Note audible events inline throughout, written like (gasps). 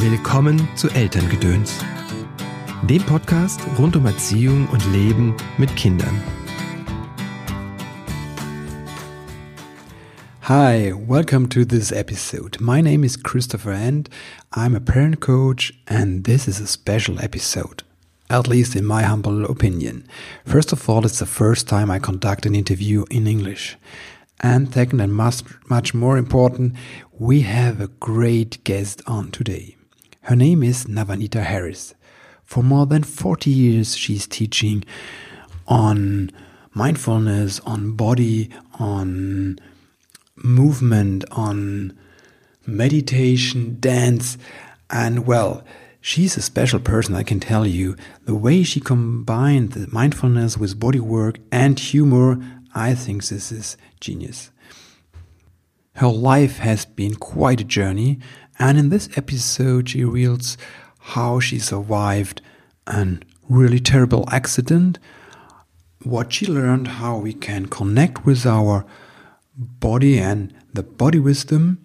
Willkommen zu Elterngedöns, dem Podcast rund um Erziehung und Leben mit Kindern. Hi, welcome to this episode. My name is Christopher and I'm a parent coach, and this is a special episode. At least in my humble opinion. First of all, it's the first time I conduct an interview in English. And second, and much, much more important, we have a great guest on today. Her name is Navanita Harris. For more than 40 years, she's teaching on mindfulness, on body, on movement, on meditation, dance, and well, she's a special person, I can tell you. The way she combined the mindfulness with body work and humor, I think this is genius. Her life has been quite a journey, and in this episode, she reveals how she survived a really terrible accident, what she learned, how we can connect with our body and the body wisdom,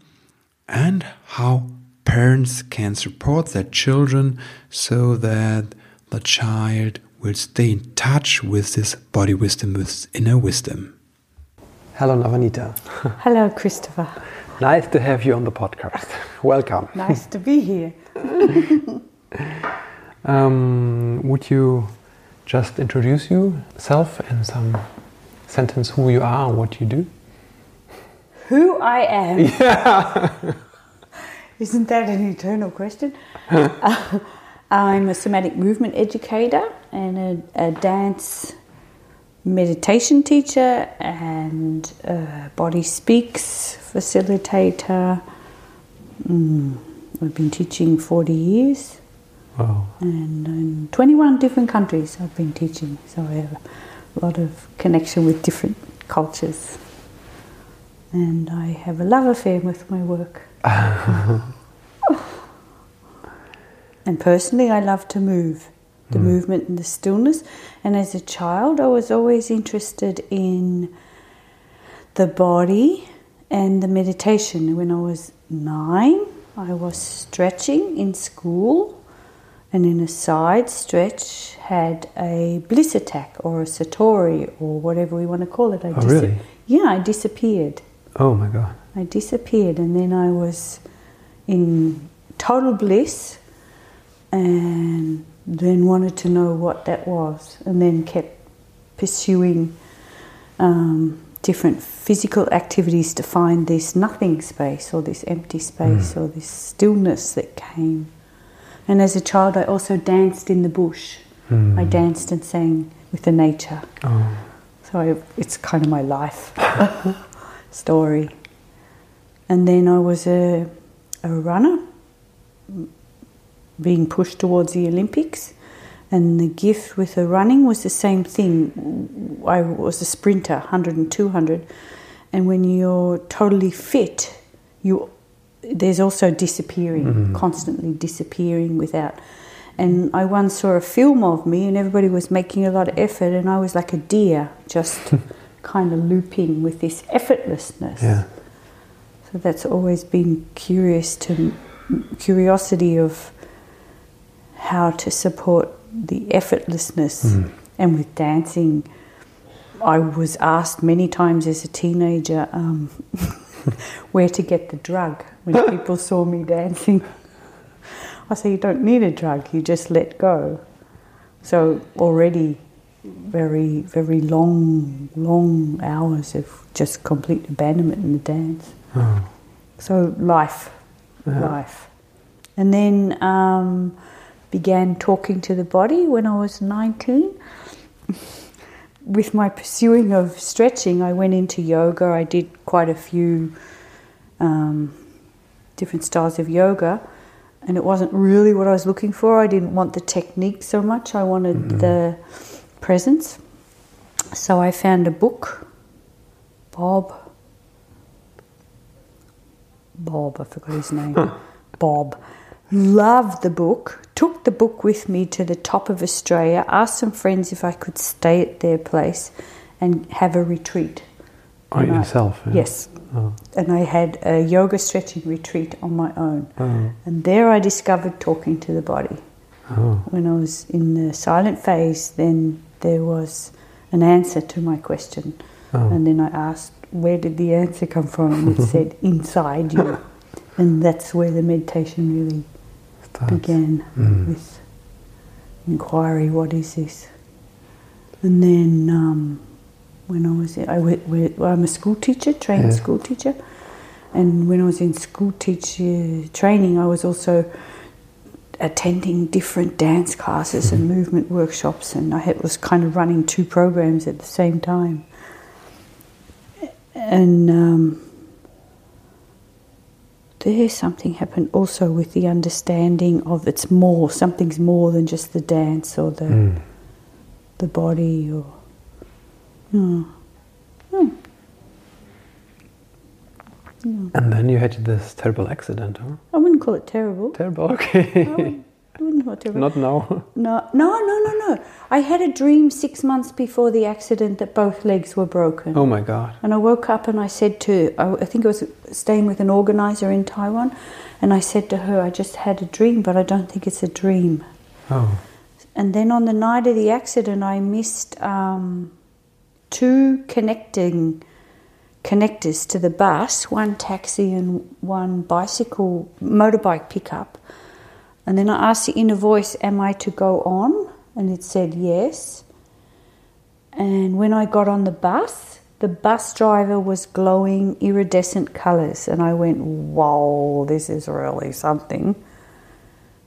and how parents can support their children so that the child will stay in touch with this body wisdom, with inner wisdom. Hello, Navanita. Hello, Christopher. Nice to have you on the podcast. (laughs) Welcome. Nice to be here. (laughs) um, would you just introduce yourself in some sentence who you are and what you do? Who I am? (laughs) Yeah. Isn't that an eternal question? uh, I'm a somatic movement educator and a, a dance meditation teacher and a body speaks facilitator. Mm, I've been teaching 40 years. Wow. And in 21 different countries I've been teaching, so I have a lot of connection with different cultures. And I have a love affair with my work. (laughs) and personally, I love to move the Mm. movement and the stillness. And as a child, I was always interested in the body and the meditation. When I was nine, I was stretching in school, and in a side stretch, had a bliss attack or a satori or whatever we want to call it. I Oh, really? Yeah, I disappeared. Oh my God. I disappeared, and then I was in total bliss, and then wanted to know what that was, and then kept pursuing um, different physical activities to find this nothing space, or this empty space, or this stillness that came. And as a child, I also danced in the bush. Mm. I danced and sang with the nature. Oh. So I, it's kind of my life (laughs) story. And then I was a, a runner, being pushed towards the Olympics. And the gift with the running was the same thing. I was a sprinter, 100 and 200. And when you're totally fit, you there's also disappearing, mm-hmm. constantly disappearing without. And I once saw a film of me, and everybody was making a lot of effort, and I was like a deer, just (laughs) kind of looping with this effortlessness. Yeah. So that's always been curious to curiosity of how to support the effortlessness. Mm. And with dancing, I was asked many times as a teenager um, (laughs) where to get the drug when (laughs) people saw me dancing. I say, you don't need a drug, you just let go. So already very, very long, long hours of just complete abandonment in the dance. Oh. So life, Yeah. life. And then um, began talking to the body when I was 19. With my pursuing of stretching, I went into yoga. I did quite a few um, different styles of yoga, and it wasn't really what I was looking for. I didn't want the technique so much, I wanted the presence. So I found a book, Bob. Bob, I forgot his name. (laughs) Bob. Loved the book, took the book with me to the top of Australia, asked some friends if I could stay at their place and have a retreat. Oh, I- yourself? yeah. Yes. Oh. And I had a yoga stretching retreat on my own. Oh. And there I discovered talking to the body. Oh. When I was in the silent phase, then there was an answer to my question. Oh. And then I asked, where did the answer come from? And it (laughs) said, inside you. And that's where the meditation really Starts. began Mm. with inquiry what is this? And then um, when I was, I went, went- well, I'm a school teacher, trained Yeah. school teacher. And when I was in school teacher training, I was also attending different dance classes and movement workshops, and I had, was kind of running two programs at the same time. And um, there something happened also with the understanding of it's more, something's more than just the dance or the Mm. the body or. Hmm. And then you had this terrible accident, huh? I wouldn't call it terrible. Terrible, okay. Wouldn't, I wouldn't call it terrible. Not now. No, no, no, no, no. I had a dream six months before the accident that both legs were broken. Oh my god. And I woke up and I said to, I I think I was staying with an organizer in Taiwan, and I said to her, I just had a dream, but I don't think it's a dream. Oh. And then on the night of the accident, I missed um, two connecting connectors to the bus, one taxi and one bicycle, motorbike pickup. And then I asked the inner voice, Am I to go on? And it said yes. And when I got on the bus, the bus driver was glowing iridescent colours. And I went, Whoa, this is really something.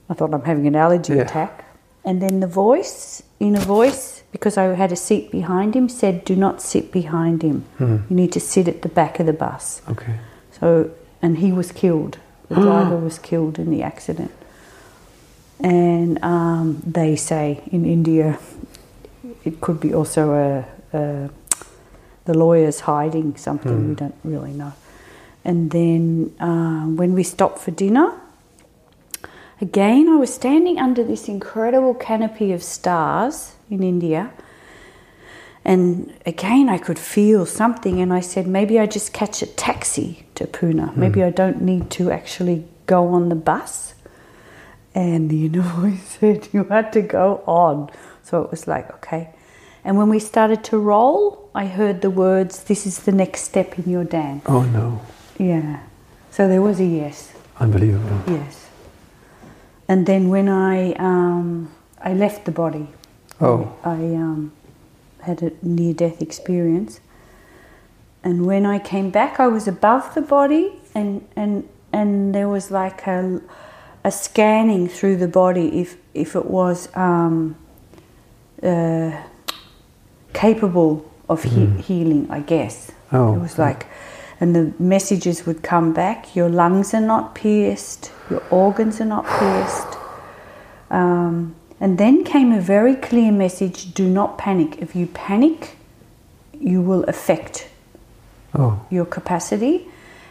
I thought I'm having an allergy Yeah. attack. And then the voice, inner voice, because I had a seat behind him, said, Do not sit behind him. Hmm. You need to sit at the back of the bus. Okay. So, and he was killed. The (gasps) driver was killed in the accident. And um, they say in India, it could be also a, a the lawyers hiding something. We don't really know. And then um, when we stopped for dinner, again I was standing under this incredible canopy of stars in India. And again, I could feel something, and I said, maybe I just catch a taxi to Pune. Maybe I don't need to actually go on the bus. And the (laughs) inner voice said, You had to go on. So it was like, okay. And when we started to roll, I heard the words, This is the next step in your dance. Oh no. Yeah. So there was a yes. Unbelievable. Yes. And then when I um, I left the body, Oh. I um, had a near death experience. And when I came back, I was above the body, and, and, and there was like a, a scanning through the body if, if it was um, uh, capable of he- healing, I guess. Oh, It was like, and the messages would come back your lungs are not pierced, your organs are not pierced. Um, and then came a very clear message do not panic. If you panic, you will affect Oh. your capacity.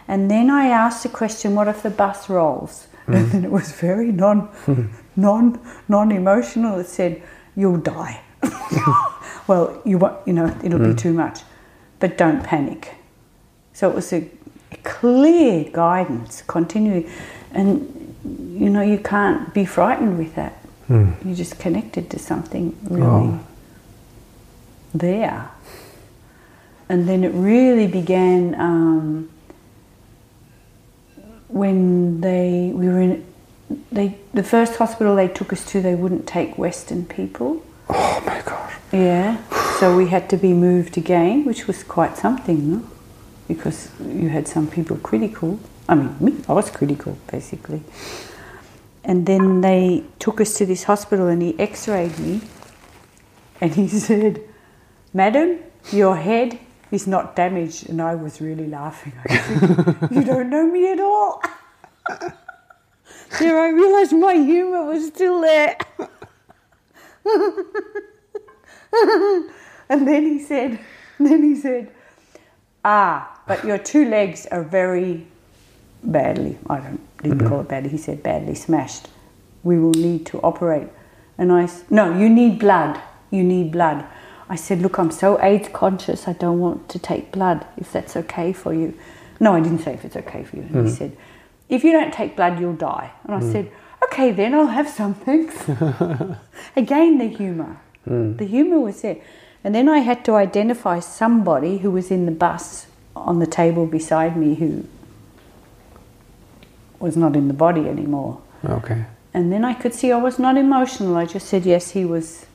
And then I asked the question, what if the bus rolls? And then it was very non, (laughs) non, non-emotional. It said, you'll die. (laughs) well, you won't, you know, it'll be too much, but don't panic. So it was a, clear guidance, continuing, and you know, you can't be frightened with that. Hmm. You just connected to something really Oh. there. And then it really began um, when they we were in they the first hospital they took us to they wouldn't take Western people. Oh my gosh. Yeah, so we had to be moved again, which was quite something, no? Because you had some people critical. I mean, me, I was critical basically. And then they took us to this hospital and he x rayed me and he (laughs) said, Madam, your head is not damaged. And I was really laughing. I You don't know me at all. (laughs) there, I realized my humor was still there. (laughs) and then he said, then he said, ah, but your two legs are very badly, I don't, didn't call it badly, he said badly smashed. We will need to operate. And I, no, you need blood. You need blood. I said, Look, I'm so AIDS conscious, I don't want to take blood, if that's okay for you. No, I didn't say if it's okay for you. And he mm. said, If you don't take blood, you'll die. And I mm. said, Okay, then I'll have some, thanks. (laughs) Again, the humour. Mm. The humour was there. And then I had to identify somebody who was in the bus on the table beside me who was not in the body anymore. Okay. And then I could see I was not emotional. I just said, yes, he was.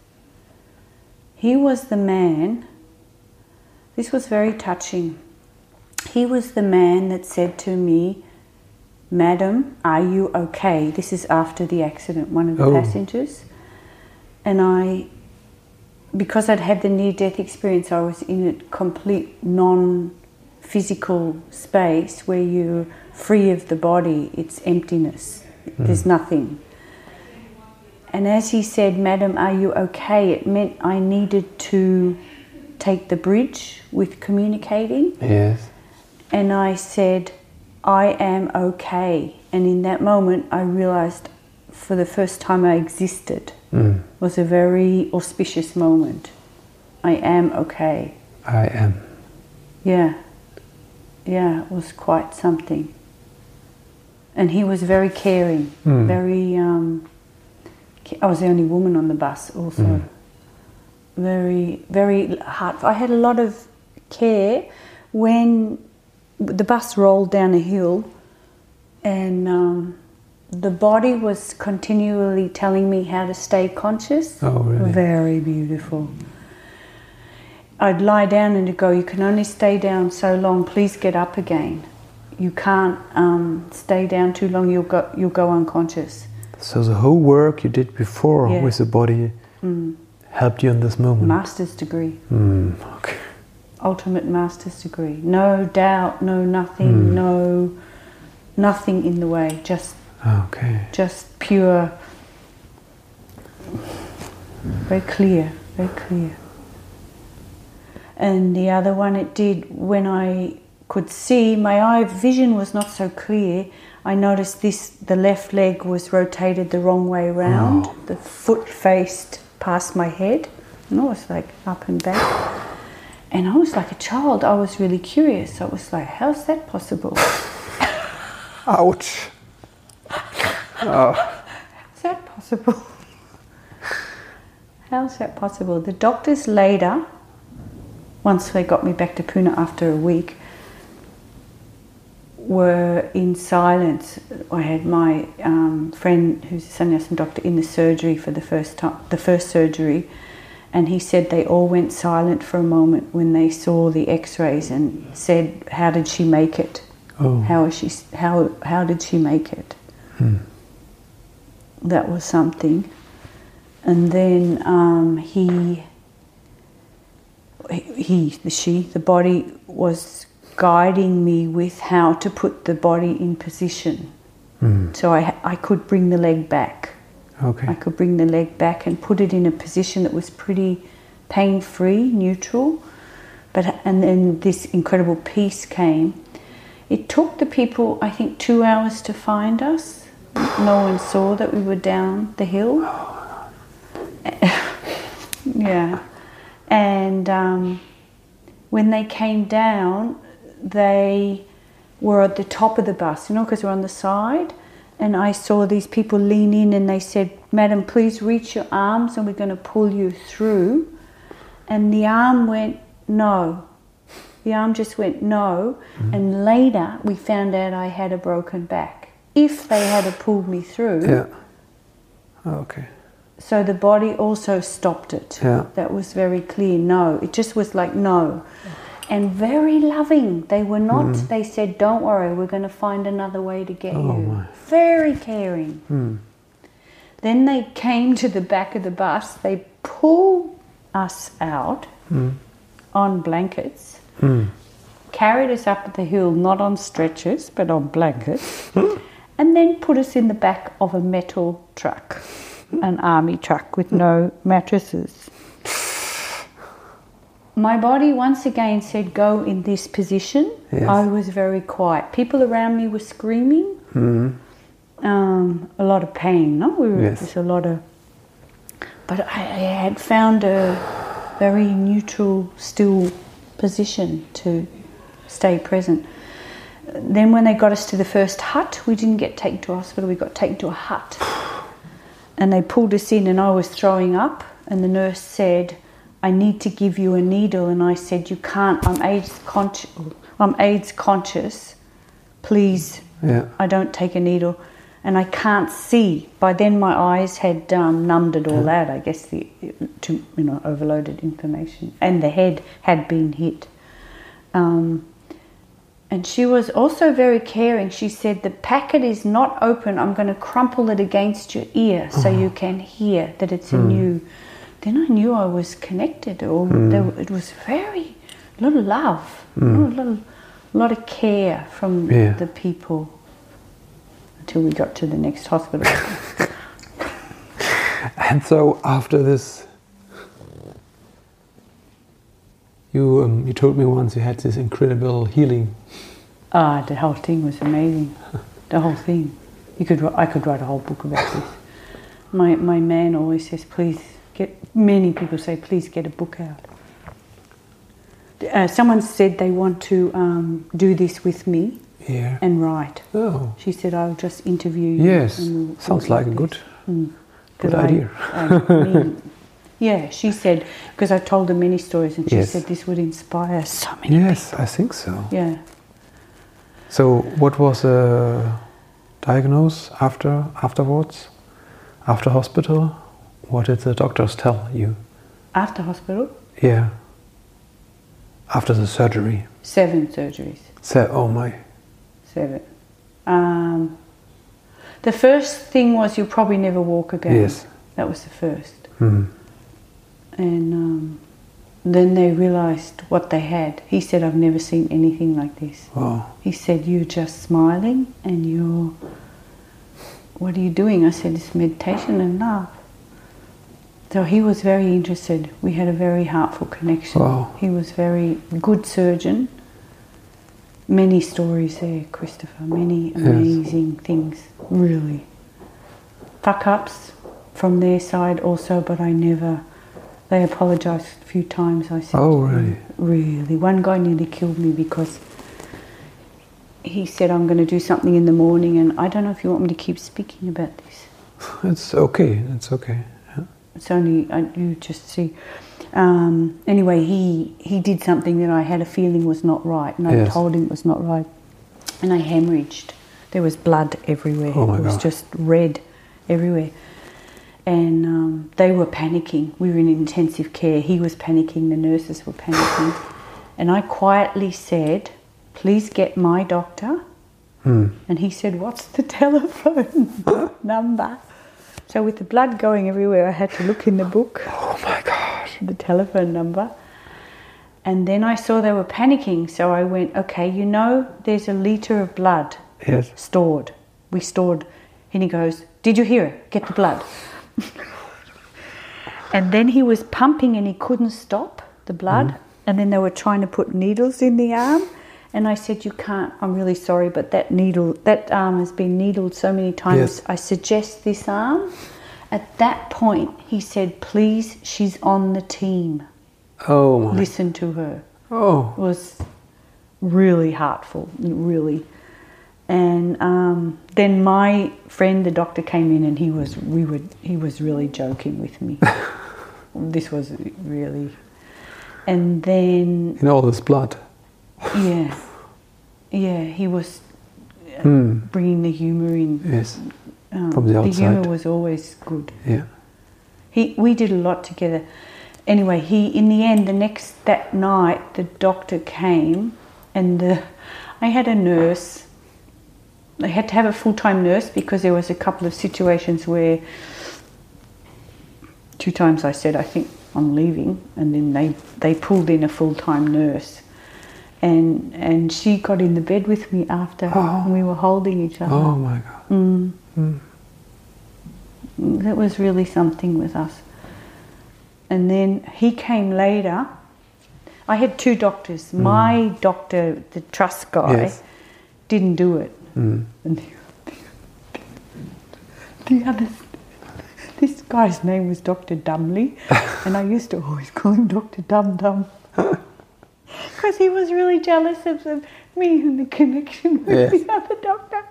He was the man. This was very touching. He was the man that said to me, Madam, are you okay? This is after the accident, one of the Oh. passengers. And I, because I'd had the near death experience, I was in a complete non physical space where you're free of the body, it's emptiness, there's hmm. nothing. And as he said, Madam, are you okay? It meant I needed to take the bridge with communicating. Yes. And I said, I am okay. And in that moment, I realized for the first time I existed. Mm. was a very auspicious moment. I am okay. I am. Yeah. Yeah, it was quite something. And he was very caring, Mm. very. Um, I was the only woman on the bus, also. Mm. Very, very heart. I had a lot of care when the bus rolled down a hill, and um, the body was continually telling me how to stay conscious. Oh, really? Very beautiful. I'd lie down and it'd go, You can only stay down so long, please get up again. You can't um, stay down too long, you'll go, you'll go unconscious. So the whole work you did before Yeah. with the body Mm. helped you in this moment. Master's degree, Mm, okay. ultimate master's degree. No doubt, no nothing, Mm. no nothing in the way, just Okay. just pure, very clear, very clear. And the other one, it did when I could see, my eye vision was not so clear. I noticed this, the left leg was rotated the wrong way round. Oh. The foot faced past my head. And I was like up and back. And I was like a child. I was really curious. I was like, how's that possible? (laughs) Ouch. Oh. (laughs) How's that possible? (laughs) How's that possible? The doctors later, once they got me back to Pune after a week, were in silence. I had my um, friend, who's a sannyasin doctor, in the surgery for the first time, the first surgery, and he said they all went silent for a moment when they saw the X-rays and said, "How did she make it? Oh. How is she? How how did she make it?" Hmm. that was something. And then um, he, he, the she, the body was guiding me with how to put the body in position. Mm. So I, I could bring the leg back. Okay. I could bring the leg back and put it in a position that was pretty pain free, neutral. But and then this incredible peace came. It took the people, I think, two hours to find us. No one saw that we were down the hill. (laughs) yeah, and um, when they came down, they were at the top of the bus, you know, because we're on the side. And I saw these people lean in and they said, Madam, please reach your arms and we're going to pull you through. And the arm went, No. The arm just went, No. Mm-hmm. And later we found out I had a broken back. If they had pulled me through, Yeah. Oh, okay. so the body also stopped it. Yeah. That was very clear. No, it just was like no. Oh. And very loving. They were not, they said, don't worry, we're going to find another way to get Oh, you. my. Very caring. Hmm. Then they came to the back of the bus, they pulled us out Hmm. on blankets, Hmm. carried us up the hill, not on stretchers, but on blankets, and then put us in the back of a metal truck, an army truck with no mattresses. My body once again said, Go in this position. Yes. I was very quiet. People around me were screaming. Hmm. Um, a lot of pain, no? We were, Yes. There's a lot of. But I, I had found a, very neutral, still position to stay present. Then, when they got us to the first hut, we didn't get taken to hospital, we got taken to a hut. (sighs) And they pulled us in, and I was throwing up, and the nurse said, I need to give you a needle. And I said, You can't, I'm AIDS, conscious, I'm AIDS conscious. Please, Yeah. I don't take a needle. And I can't see. By then, my eyes had um, numbed it all out, I guess, the, to, you know, overloaded information. And the head had been hit. Um, and she was also very caring. She said, The packet is not open. I'm going to crumple it against your ear so you can hear that it's in you. Then I knew I was connected, or there, it was very little love, a little, lot of care from Yeah. the people until we got to the next hospital. (laughs) And so after this, you um, you told me once you had this incredible healing. Ah, the whole thing was amazing. The whole thing. You could, I could write a whole book about this. My my man always says, please get. Many people say, please get a book out. Uh, someone said they want to um, do this with me Yeah. and write. Oh, She said, I'll just interview you. yes. we'll Sounds like a this." good. Mm. Good 'Cause I- idea. I mean, yeah, she said because I told her many stories, and she Yes. said this would inspire so many. Yes, I think so. Yeah. So, what was uh, diagnosed after afterwards, after hospital? What did the doctors tell you? After hospital, Yeah. After the surgery. seven surgeries. So, oh my. Seven. Um, the first thing was you'll probably never walk again. Yes. That was the first. Hmm. And um, then they realized what they had. He said, I've never seen anything like this. Wow. He said, You're just smiling and you're. What are you doing? I said, It's meditation and love. So he was very interested. We had a very heartful connection. Wow. He was very good surgeon. Many stories there, Christopher. Many amazing things, really. Fuck ups from their side also, but I never. They apologised a few times. I said, Oh, really? Really. One guy nearly killed me because he said, I'm going to do something in the morning, and I don't know if you want me to keep speaking about this. It's okay. It's okay. It's only I, you just see. Um, anyway, he he did something that I had a feeling was not right, and I Yes. told him it was not right, and I hemorrhaged. There was blood everywhere. Oh it was God. just red everywhere, and um, they were panicking. We were in intensive care. He was panicking. The nurses were panicking, and I quietly said, "Please get my doctor." Hmm. And he said, What's the (laughs) telephone number? So, with the blood going everywhere, I had to look in the book, Oh my gosh. the telephone number. And then I saw they were panicking. So I went, Okay, you know, there's a litre of blood Yes. stored. We stored. And he goes, Did you hear it? Get the blood. (laughs) and then he was pumping and he couldn't stop the blood. Mm. And then they were trying to put needles in the arm. And I said, You can't. I'm really sorry, but that needle, that arm has been needled so many times. Yes. I suggest this arm. At that point, he said, Please, she's on the team. Oh my. Listen to her Oh. It was really heartful, really. And um, then my friend, the doctor, came in, and he was we were he was really joking with me. (laughs) this was really, and then In all this blood. Yeah, yeah, he was uh, Hmm. bringing the humour in. Yes. Um, From the humour was always good. Yeah. He, we did a lot together. Anyway, he in the end, the next that night, the doctor came, and the, I had a nurse. I had to have a full time nurse because there was a couple of situations where two times I said I think I'm leaving, and then they they pulled in a full time nurse, and and she got in the bed with me after, Oh. and we were holding each other. Oh my god. Mm. Mm. That was really something with us. And then he came later. I had two doctors. My doctor, the trust guy, Yes. didn't do it. Mm. And the, the other, this guy's name was Dr. Dumley, (laughs) and I used to always call him Dr. Dum Dum. (laughs) Because he was really jealous of me and the connection with Yes. the other doctor.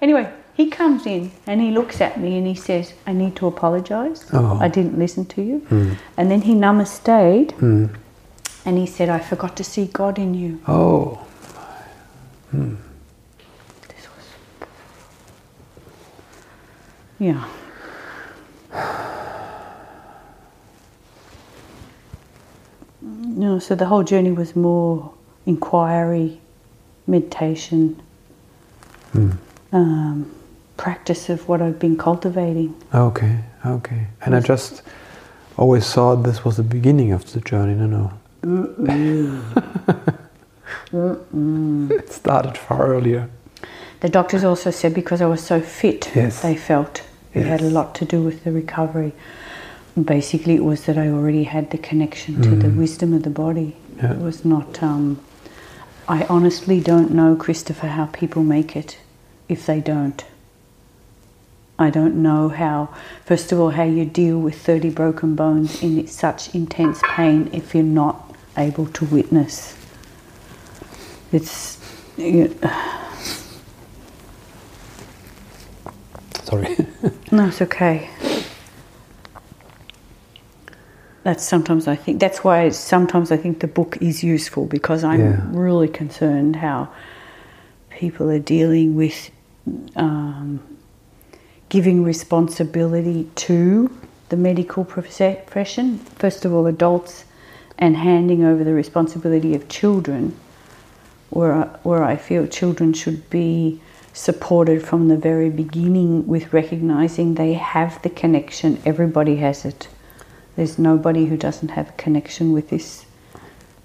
Anyway, he comes in and he looks at me and he says, I need to apologise. Oh. I didn't listen to you. And then he namasteed Hmm. and he said, I forgot to see God in you. Oh, This was. Yeah. No, so the whole journey was more inquiry, meditation, um, practice of what I've been cultivating. okay, okay. And I just always thought this was the beginning of the journey. No, no. (laughs) it started far earlier. The doctors also said because I was so fit, Yes. they felt it had a lot to do with the recovery. Basically, it was that I already had the connection to the wisdom of the body. Yeah. It was not. Um, I honestly don't know, Christopher, how people make it if they don't. I don't know how, first of all, how you deal with 30 broken bones in such intense pain if you're not able to witness. It's. You, Sorry. (laughs) No, it's okay. That's sometimes I think that's why sometimes I think the book is useful because I'm Yeah. really concerned how people are dealing with um, giving responsibility to the medical profession. First of all, adults, and handing over the responsibility of children, where I, where I feel children should be supported from the very beginning with recognizing they have the connection. Everybody has it. There's nobody who doesn't have a connection with this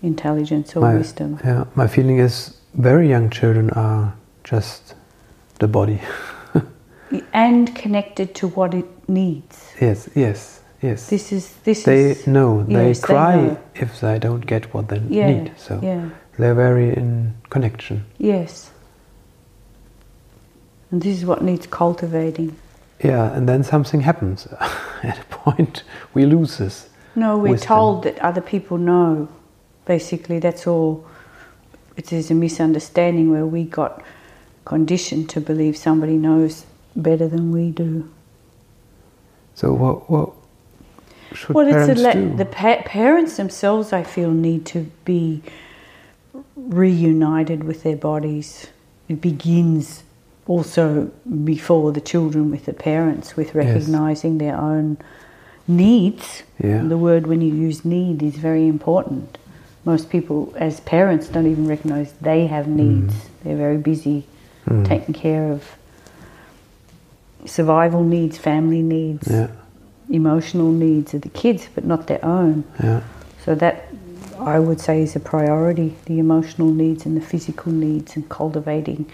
intelligence or my, wisdom. Yeah, my feeling is very young children are just the body. (laughs) And connected to what it needs. yes, yes, yes. This is this they is know. They yes, they cry know. if they don't get what they Yeah, need. So yeah. they're very in connection. yes. And this is what needs cultivating. Yeah, and then something happens. (laughs) At a point, we lose this. No, we're wisdom. told that other people know. Basically, that's all. It is a misunderstanding where we got conditioned to believe somebody knows better than we do. So what? What should well, parents it's a do? the pa- parents themselves. I feel need to be reunited with their bodies. It begins also before the children with the parents, with recognizing their own needs. Yeah. The word when you use need is very important. Most people, as parents, don't even recognize they have needs. They're very busy Mm. taking care of survival needs, family needs, yeah, emotional needs of the kids, but not their own. yeah, So that I would say is a priority: the emotional needs and the physical needs, and cultivating.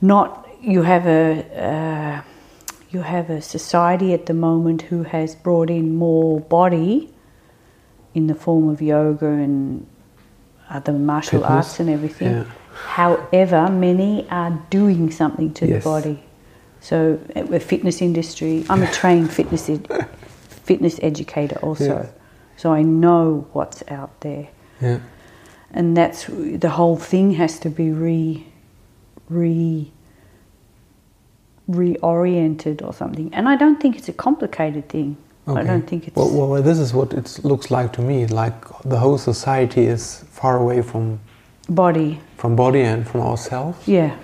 Not you have a uh, you have a society at the moment who has brought in more body in the form of yoga and other martial Fitness, arts and everything. yeah. However, many are doing something to Yes. the body. So, the fitness industry. I'm a trained (laughs) fitness ed- fitness educator also, so I know what's out there, yeah. and that's the whole thing has to be re, re, reoriented or something. And I don't think it's a complicated thing. I don't think it's Well, well, well, this is what it looks like to me. Like the whole society is far away from body. from body and from ourselves, Yeah,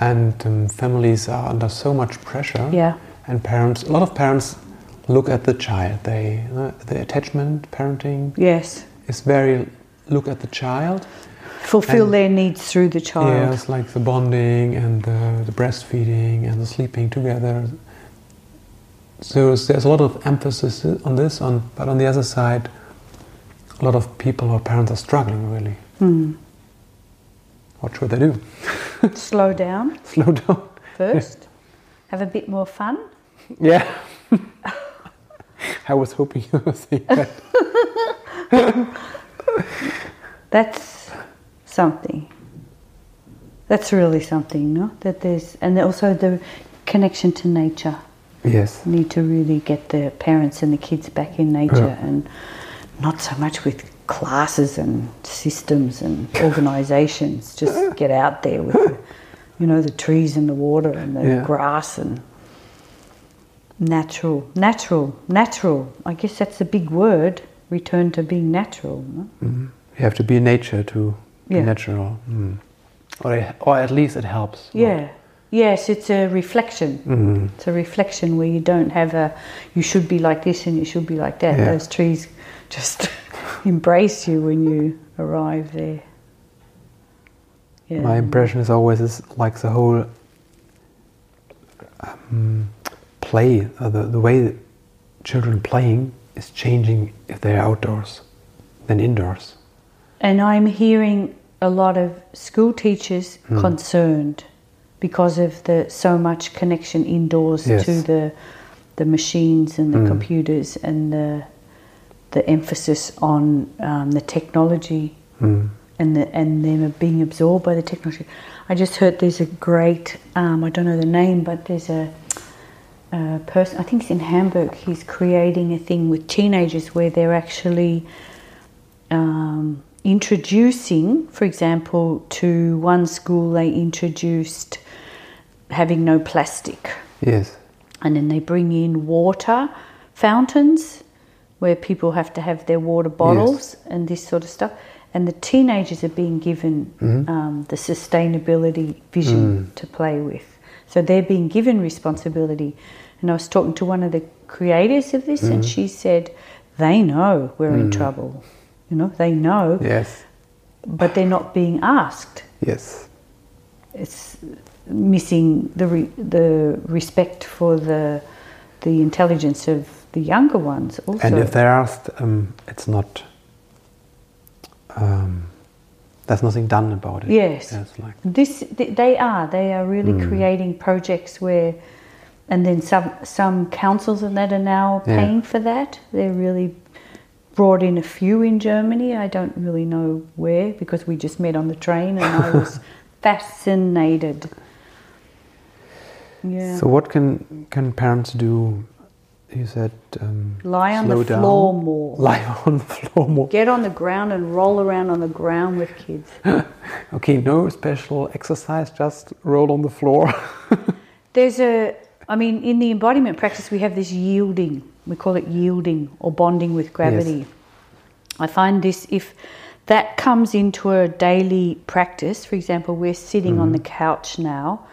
and um, families are under so much pressure. yeah, And parents, a lot of parents look at the child. They uh, the attachment parenting yes. is very look at the child. Fulfill And- their needs through the child. Yeah, it's like the bonding and the, the breastfeeding and the sleeping together. So there's a lot of emphasis on this, on but on the other side, a lot of people or parents are struggling really. Hmm. What should they do? (laughs) Slow down Slow down. first. Have a bit more fun. Yeah. (laughs) I was hoping you would say that. (laughs) That's something. That's really something, no? That there's, and also the connection to nature. Yes. need to really get the parents and the kids back in nature Yeah. and not so much with classes and systems and (laughs) organizations just get out there with the, you know the trees and the water and the Yeah. grass and natural natural natural i guess that's a big word return to being natural no? Mhm. You have to be in nature to Yeah. natural. Mm. Or, or at least it helps. yeah yes it's a reflection Mm. It's a reflection where you don't have a, you should be like this and you should be like that. Yeah. Those trees just (laughs) embrace you when you arrive there. Yeah. My impression is always is like the whole um, play, uh, the, the way that children playing is changing if they're outdoors than indoors. And I'm hearing a lot of school teachers Hmm. concerned because of the so much connection indoors Yes. to the the machines and the Mm. computers and the the emphasis on um, the technology Mm. and the, and them being absorbed by the technology. I just heard there's a great um, I don't know the name, but there's a, a person I think it's in Hamburg. He's creating a thing with teenagers where they're actually um, introducing, for example, to one school they introduced having no plastic Yes. and then they bring in water fountains where people have to have their water bottles and this sort of stuff. And the teenagers are being given mm-hmm. um, the sustainability vision mm. to play with. So they're being given responsibility. And I was talking to one of the creators of this, and mm-hmm. she said, they know we're in mm. trouble. You know, they know, Yes. but they're not being asked Yes. it's missing the re- the respect for the the intelligence of the younger ones also. And if they're asked, um, it's not. Um, there's nothing done about it. Yes. Like this they are they are really Hmm. creating projects where and then some some councils and that are now Yeah. paying for that. They're really brought in a few in Germany. I don't really know where because we just met on the train and I was (laughs) fascinated. Yeah. So what can can parents do? You said um, Lie on slow the down. floor more. (laughs) Lie on the floor more. Get on the ground and roll around on the ground with kids. (laughs) Okay, no special exercise, just roll on the floor. There's a, I mean, in the embodiment practice, we have this yielding. We call it yielding or bonding with gravity. I find this if that comes into a daily practice, for example, we're sitting on the mm-hmm. couch now.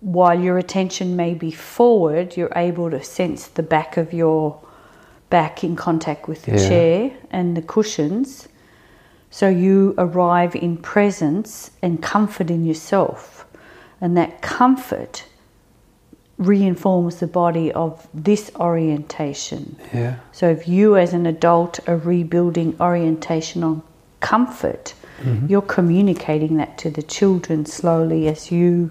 While your attention may be forward, you're able to sense the back of your back in contact with the Yeah. chair and the cushions. So you arrive in presence and comfort in yourself. And that comfort reinforms the body of this orientation. yeah. So if you as an adult are rebuilding orientation on comfort, you're communicating that to the children slowly as you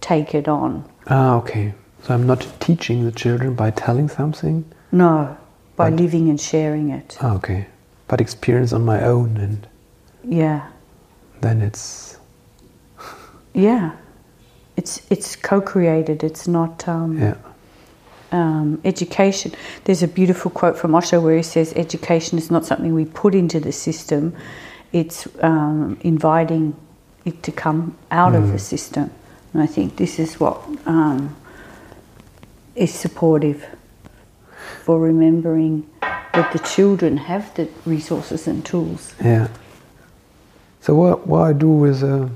take it on. Ah, okay. So I'm not teaching the children by telling something. No, by But- living and sharing it. Ah, okay. But experience on my own, and Yeah. then it's Yeah. It's it's co-created. It's not um, yeah. um, education. There's a beautiful quote from Osho where he says, "Education is not something we put into the system; it's um, inviting it to come out of the system." And I think this is what um, is supportive for remembering that the children have the resources and tools. Yeah. So what what I do with uh,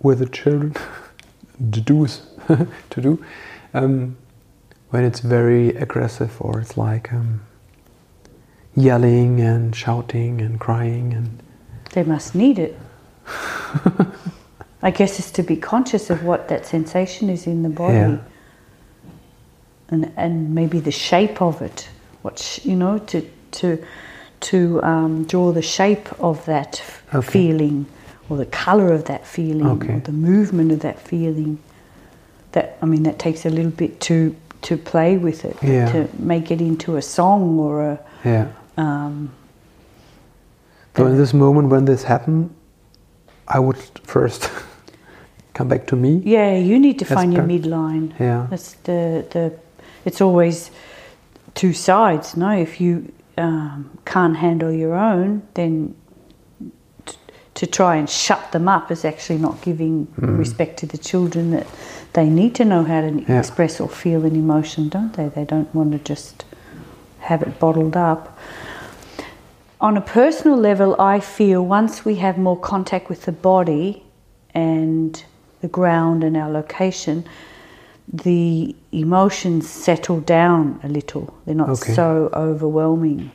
with the children, (laughs) the do's (laughs) to do, um, when it's very aggressive or it's like um, yelling and shouting and crying and They must need it. I guess it's to be conscious of what that sensation is in the body. Yeah. And, and maybe the shape of it, what sh- you know, to to to um, draw the shape of that f- Okay. feeling, or the color of that feeling, Okay. or the movement of that feeling. That I mean, that takes a little bit to to play with it, Yeah. to make it into a song or a. yeah. Um, So in this moment when this happened, I would first (laughs) come back to me. Yeah, you need to find your midline. Yeah. That's the the. It's always two sides. No, if you um, can't handle your own, then to try and shut them up is actually not giving respect to the children that they need to know how to Mm. Yeah. express or feel an emotion, don't they? They don't want to just have it bottled up. On a personal level, I feel once we have more contact with the body and the ground and our location, the emotions settle down a little. They're not Okay. so overwhelming.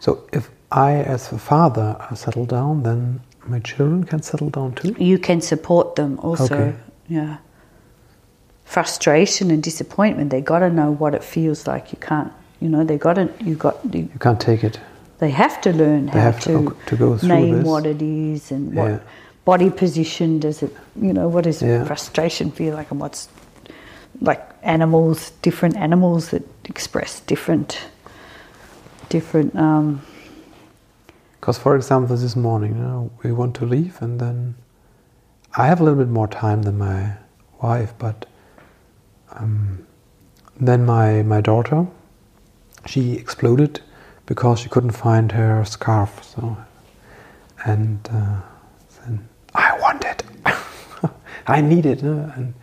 So if I, as a father, are settled down, then my children can settle down too. You can support them also. Okay. Yeah. Frustration and disappointment, they got to know what it feels like. You can't, you know, they got to, you got, you, You can't take it. they have to learn how have to- to, to go through name this. what it is and what Yeah. body position does it, you know, what does Yeah. frustration feel like and what's like animals, different animals that express different, different, um, Because, for example, this morning, you know, we want to leave, and then I have a little bit more time than my wife, but um, then my my daughter, she exploded because she couldn't find her scarf. So, and uh, then I want it, (laughs) I need it, and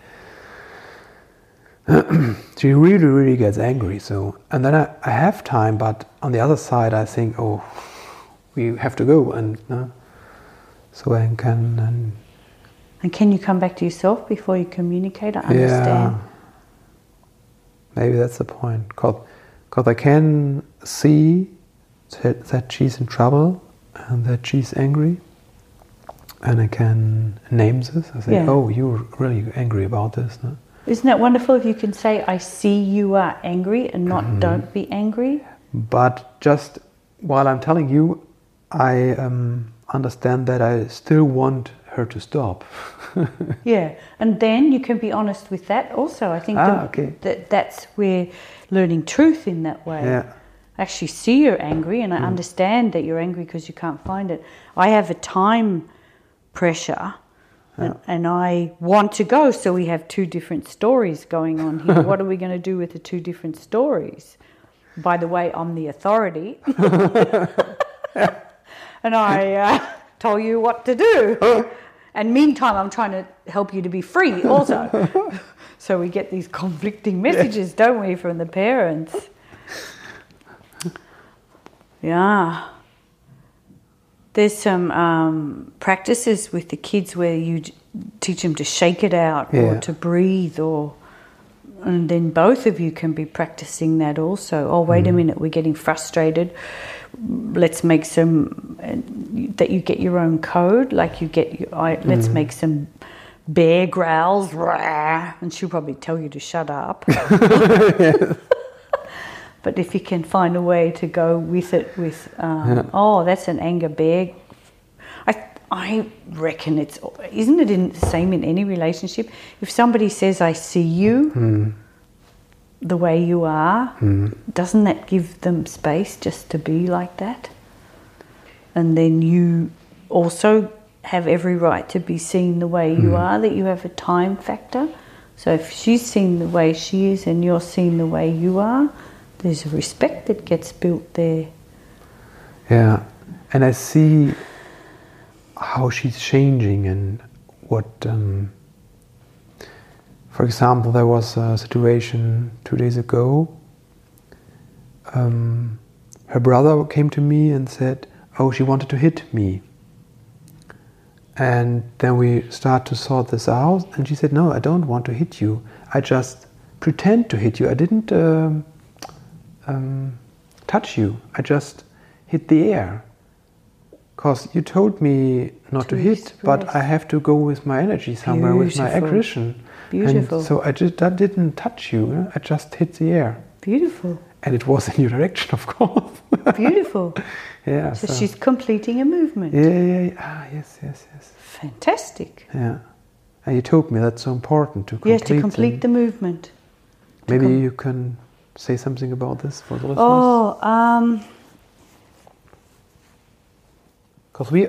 (clears throat) she really, really gets angry. So, and then I, I have time, but on the other side, I think, oh, we have to go, and uh, so I can, and and can you come back to yourself before you communicate? I understand. yeah, maybe that's the point. Because I can see that, that she's in trouble and that she's angry, and I can name this. I say, Yeah. oh, you're really angry about this. No? Isn't that wonderful if you can say, I see you are angry and not Mm-hmm. don't be angry? But just while I'm telling you, I um, understand that I still want her to stop. (laughs) Yeah, and then you can be honest with that also. I think Ah, the- okay. that that's where learning truth in that way. Yeah. I actually see you're angry and I understand that you're angry because you can't find it. I have a time pressure and, and I want to go, so we have two different stories going on here. (laughs) what are we going to do with the two different stories? By the way, I'm the authority. (laughs) and I uh, (laughs) told you what to do. And meantime, I'm trying to help you to be free also. (laughs) so we get these conflicting messages, don't we, from the parents? Yeah. There's some um, practices with the kids where you teach them to shake it out or to breathe or and then both of you can be practicing that also. Oh, wait a minute, we're getting frustrated. Let's make some uh, that you get your own code. Like you get, your, I, let's make some bear growls, rah, and she'll probably tell you to shut up. (laughs) but if you can find a way to go with it, with um, oh, that's an anger bear. I I reckon it's isn't it in the same in any relationship? If somebody says I see you the way you are, doesn't that give them space just to be like that? And then you also have every right to be seen the way you are, that you have a time factor. So if she's seen the way she is and you're seen the way you are, there's a respect that gets built there. Yeah, and I see how she's changing and what. Um, for example, there was a situation two days ago. Um, her brother came to me and said, "Oh, she wanted to hit me." And then we start to sort this out, and she said, "No, I don't want to hit you. I just pretend to hit you. I didn't um, um, touch you. I just hit the air." Because you told me not to, To hit, but. I have to go with my energy somewhere with my aggression. Beautiful. And so I just that didn't touch you. eh? I just hit the air, Beautiful, and it was in your direction, of course. (laughs) beautiful. yeah. So she's completing a movement. Yeah, yeah, yeah. Ah, yes, yes, yes. Fantastic. Yeah. And you told me that's so important to complete. Yes, to complete the movement. Maybe you can say something about this for the listeners. Oh, um, Because we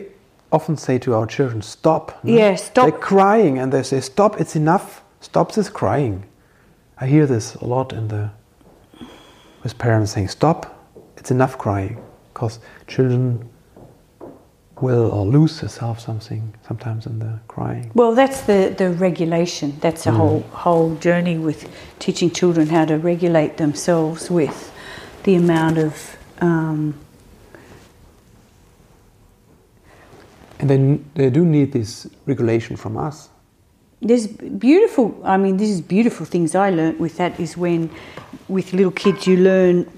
often say to our children, "Stop." no? Yeah, stop. They're crying, and they say, "Stop! It's enough. Stop this crying." I hear this a lot in the with parents saying, "Stop! It's enough crying," because children will or lose themselves something sometimes in the crying. Well, that's the, the regulation. That's a whole whole journey with teaching children how to regulate themselves with the amount of um, And they, they do need this regulation from us. There's beautiful. I mean, this is beautiful things I learnt with that is when, with little kids, you learn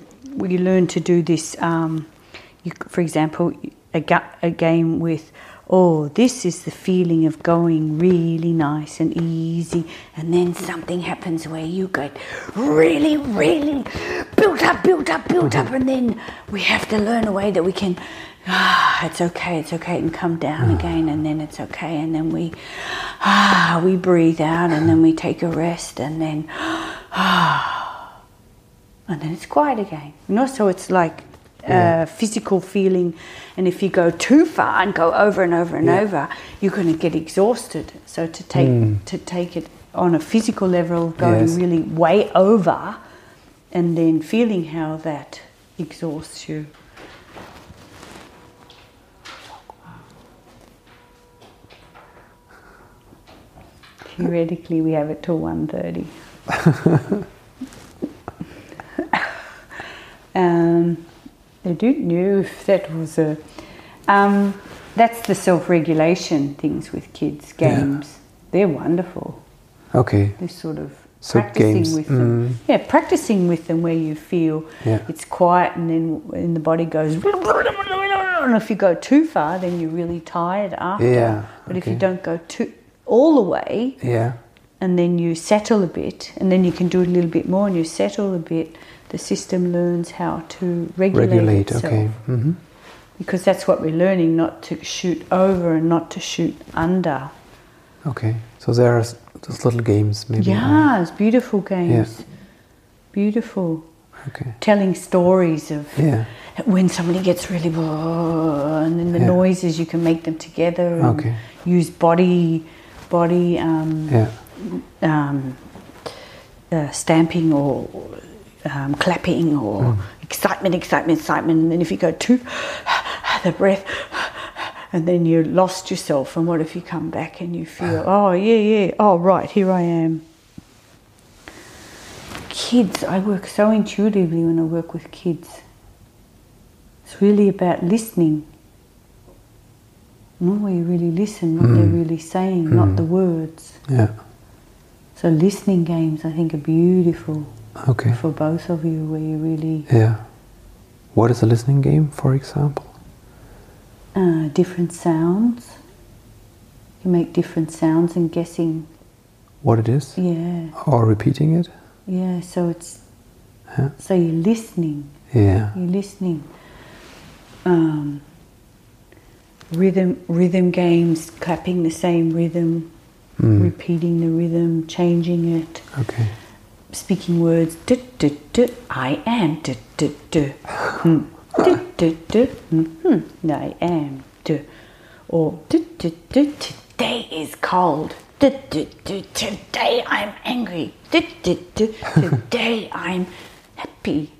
you learn to do this. Um, you, for example, a, ga- a game with, oh, this is the feeling of going really nice and easy, and then something happens where you get really, really built up, built up, built up, and then we have to learn a way that we can. Ah, (sighs) it's okay, it's okay, and come down again, and then it's okay, and then we, ah, (sighs) we breathe out, and then we take a rest, and then, ah, (sighs) and then it's quiet again. You know, so it's like a physical feeling, and if you go too far and go over and over and Yeah. over, you're going to get exhausted. So to take to take it on a physical level, going Yes. really way over, and then feeling how that exhausts you. Theoretically, we have it till 1.30. (laughs) um, I don't know if that was a... Um, that's the self-regulation things with kids, Yeah. games. They're wonderful. Okay. This sort of So practicing games, with them. mm. Yeah, practicing with them where you feel Yeah. it's quiet and then and the body goes and if you go too far then you're really tired after. Yeah, But if you don't go too all the way Yeah. and then you settle a bit and then you can do it a little bit more and you settle a bit, the system learns how to regulate, Regulate. itself. Okay. hmm Because that's what we're learning, not to shoot over and not to shoot under. Okay. So there are those little games, maybe. Yeah, it's beautiful games. Yeah. Beautiful. Okay. Telling stories of Yeah. when somebody gets really and then the Yeah. noises you can make them together and Okay. use body body um, Yeah. um, uh, stamping or um, clapping or Mm. excitement excitement excitement and then if you go too (sighs) the breath (sighs) and then you lost yourself and what if you come back and you feel (sighs) oh yeah yeah oh right here I am kids I work so intuitively when I work with kids it's really about listening. Where you really listen, what they're really saying, not the words. Yeah. So listening games, I think, are beautiful Okay. for both of you, where you really Yeah. What is a listening game, for example? uh, different sounds. You make different sounds and guessing. What it is? Yeah, Or repeating it? yeah. So it's Yeah. so you're listening. Yeah. You're listening. Um, rhythm, rhythm games, clapping the same rhythm, Mm. repeating the rhythm, changing it, Okay. speaking words. Du, du, du, I am. Du, du, du. Hmm. Du, du, du. Mhm. I am. Du. Or today is cold. Today I'm angry. (laughs) Today I'm happy.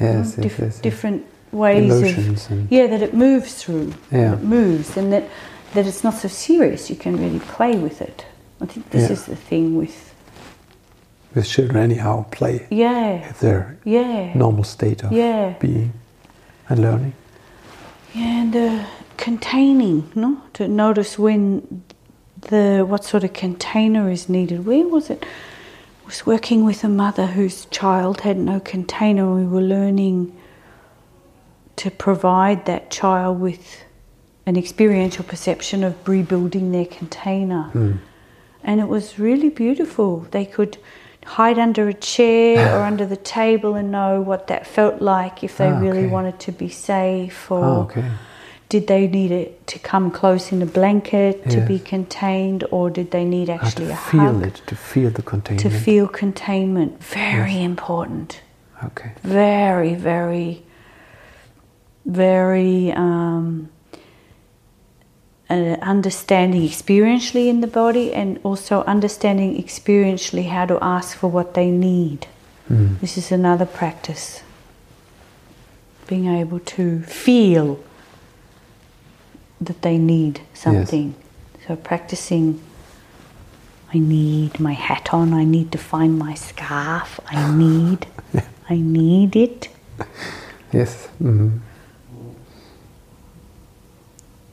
Yes, yes, Diff- yes, yes. different ways Emotions of yeah that it moves through Yeah. it moves and that that it's not so serious you can really play with it i think this Yeah. is the thing with With children, anyhow, play yeah if their yeah normal state of Yeah. being and learning. yeah and uh, containing no to notice when the what sort of container is needed where was it I was working with a mother whose child had no container we were learning to provide that child with an experiential perception of rebuilding their container. Hmm. And it was really beautiful. They could hide under a chair (sighs) or under the table and know what that felt like if they Ah, really wanted to be safe ah, or Oh, okay. did they need it to come close in a blanket to be contained or did they need ah, How actually to a feel hug it, to feel the containment. to feel containment? Very important Okay. very, very, very um, uh, understanding experientially in the body and also understanding experientially how to ask for what they need. Mm. This is another practice. Being able to feel that they need something. Yes. So practicing I need my hat on, I need to find my scarf, I need (laughs) I need it. Yes. Mm.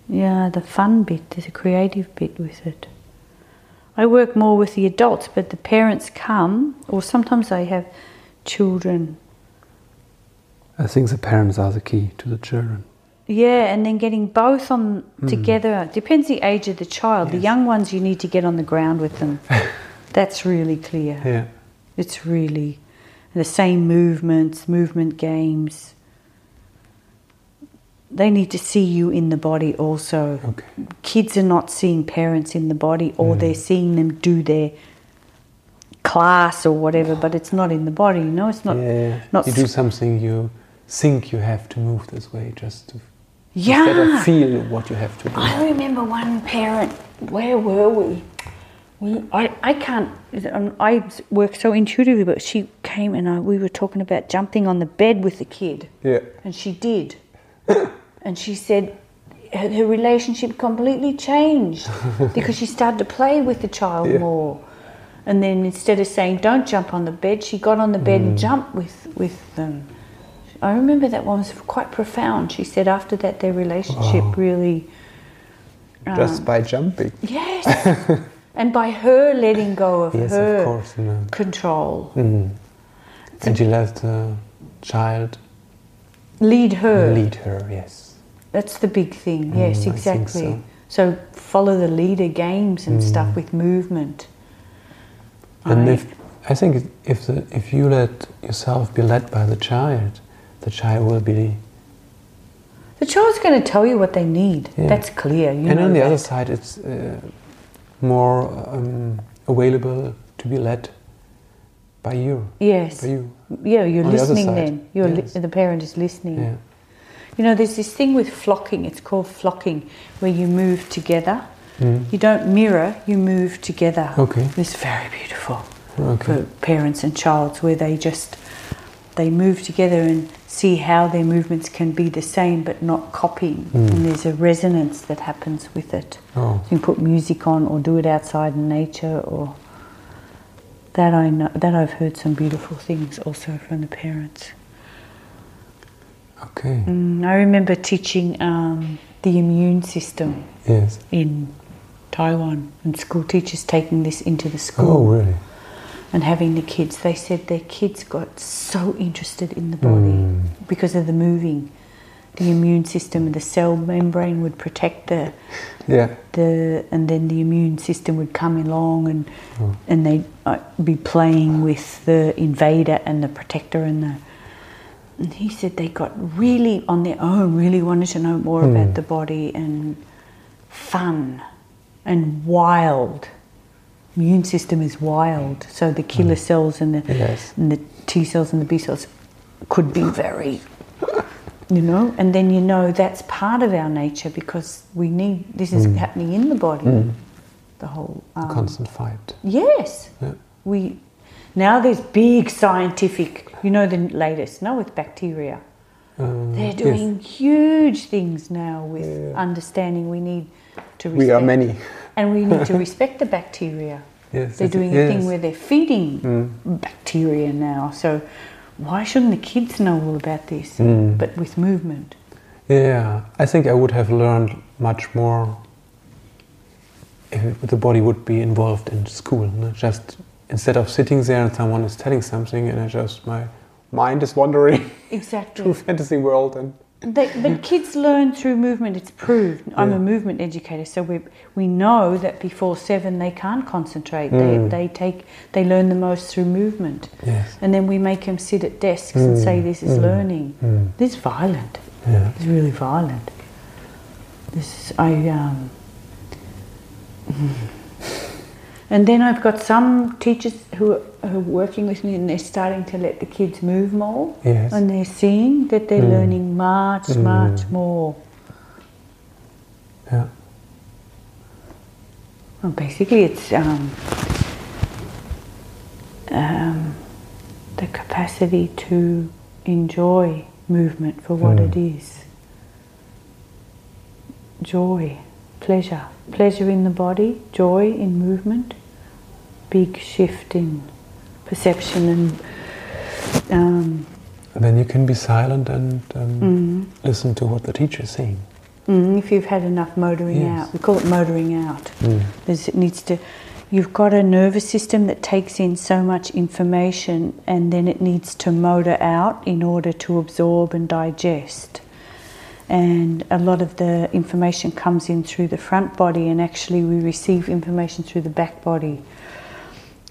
Yeah, the fun bit, there's a creative bit with it. I work more with the adults, but the parents come, or sometimes I have children. I think the parents are the key to the children. Yeah, and then getting both on hmm. together depends the age of the child. The young ones you need to get on the ground with them. (laughs) That's really clear. Yeah. It's really the same movements, movement games. They need to see you in the body also. Okay. Kids are not seeing parents in the body or they're seeing them do their class or whatever, but it's not in the body, you know? It's not yeah. not you do something you think you have to move this way just to Yeah. of feel what you have to do. I remember one parent. Where were we? We, I, I can't. um, I work so intuitively, but she came and I, we were talking about jumping on the bed with the kid, Yeah. and she did. And she said her, her relationship completely changed (laughs) because she started to play with the child Yeah. more. And then instead of saying "don't jump on the bed," she got on the bed Mm. and jumped with with them. I remember that one was quite profound. She said after that their relationship Wow. really Just by jumping. Yes. (laughs) and by her letting go of Yes, her of course. Control, Mm. And she left the child lead her. lead her. Yes. That's the big thing. Yes, Mm, exactly. So. follow the leader games and Mm. stuff with movement. And I- if I think if the, if you let yourself be led by the child, the child will be. the child's going to tell you what they need. Yeah. That's clear. You and on the that. other side, it's uh, more um, available to be led by you. yes, By you. yeah, you're On the listening. side, Then you're li- the parent is listening. Yeah. You know, there's this thing with flocking. It's called flocking, where you move together. Mm. You don't mirror. You move together. Okay. It's very beautiful. Okay. for parents and childs where they just they move together and see how their movements can be the same but not copying Mm. and there's a resonance that happens with it Oh. you can put music on or do it outside in nature or that I know that I've heard some beautiful things also from the parents Okay. mm, I remember teaching um, the immune system Yes. in Taiwan and school teachers taking this into the school Oh, really? and having the kids, they said their kids got so interested in the body Mm. because of the moving. The immune system, and the cell membrane would protect the Yeah. the, and then the immune system would come along and Oh. and they'd uh, be playing with the invader and the protector and the. And he said they got really on their own, really wanted to know more Hmm. about the body and fun and wild. Immune system is wild, so the killer cells and the Hmm. Yes. and the T cells and the B cells could be very, you know, and then you know that's part of our nature because we need this is Mm. happening in the body. Mm. The whole um, constant fight. yes, Yeah. we now there's big scientific, you know, the latest now with bacteria. Uh, They're yes. doing huge things now with Yeah. understanding we need to respect, We are many. and we need to (laughs) respect the bacteria. Yes. They're doing a yes. thing where they're feeding Mm. bacteria now. So why shouldn't the kids know all about this? Mm. But with movement. Yeah, I think I would have learned much more if the body would be involved in school. no? Just instead of sitting there and someone is telling something, and I just my mind is wandering (laughs) to Exactly. fantasy world and They, but (laughs) kids learn through movement. It's proved. I'm a movement educator, so we we know that before seven they can't concentrate. Mm. They they take they learn the most through movement, yes, and then we make them sit at desks and Mm. say this is Mm. learning. Mm. This is violent. yeah, It's really violent. This is, I um, and then I've got some teachers who are, who are working with me, and they're starting to let the kids move more, yes, and they're seeing that they're Mm. learning much, Mm. much more. yeah. Well, basically, it's um, um, the capacity to enjoy movement for what Mm. it is. Joy, pleasure, pleasure in the body, joy in movement, big shift in perception and um, And then you can be silent and um, mm, listen to what the teacher is saying. mm, if you've had enough motoring Yes. out, we call it motoring out. Mm. There's, it needs to. You've got a nervous system that takes in so much information, and then it needs to motor out in order to absorb and digest. And a lot of the information comes in through the front body, and actually we receive information through the back body.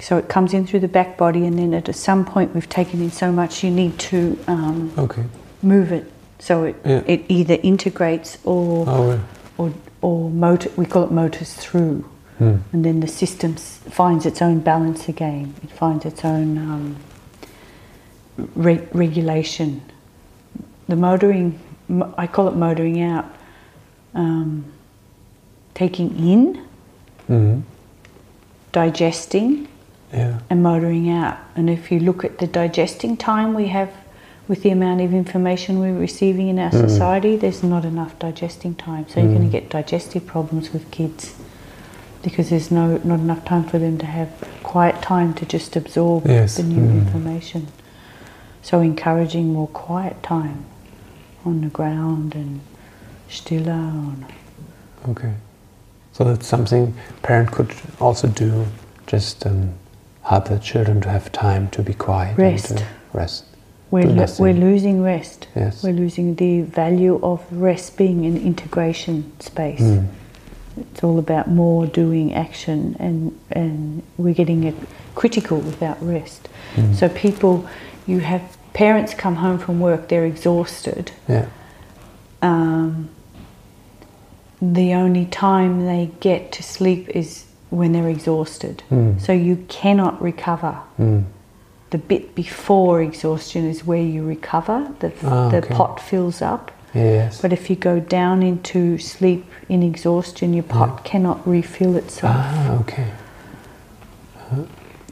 So it comes in through the back body, and then at some point we've taken in so much, you need to um, Okay. move it so it, Yeah. it either integrates or Oh, right. or, or motor, we call it motors through. Mm. And then the system s- finds its own balance again. It finds its own um, re- regulation. The motoring, mo- I call it motoring out. Um, taking in, Mhm. digesting, Yeah. and motoring out. And if you look at the digesting time we have with the amount of information we're receiving in our Mm. society, there's not enough digesting time. So you're going Mm. to get digestive problems with kids because there's no not enough time for them to have quiet time to just absorb Yes. the new Mm. information. So encouraging more quiet time on the ground and stiller. And Okay. So that's something parent could also do, just um, help the children to have time to be quiet Rest. and to rest. we're, lo- we're losing rest. Yes. We're losing the value of rest being an integration space. Mm. It's all about more doing action, and, and we're getting it critical without rest. Mm. So, people, you have parents come home from work, they're exhausted. Yeah. Um, the only time they get to sleep is when they're exhausted. Mm. So, you cannot recover. Mm. The bit before exhaustion is where you recover, the, Ah, the okay. pot fills up. Yes. But if you go down into sleep in exhaustion, your pot Yeah. cannot refill itself. ah, okay.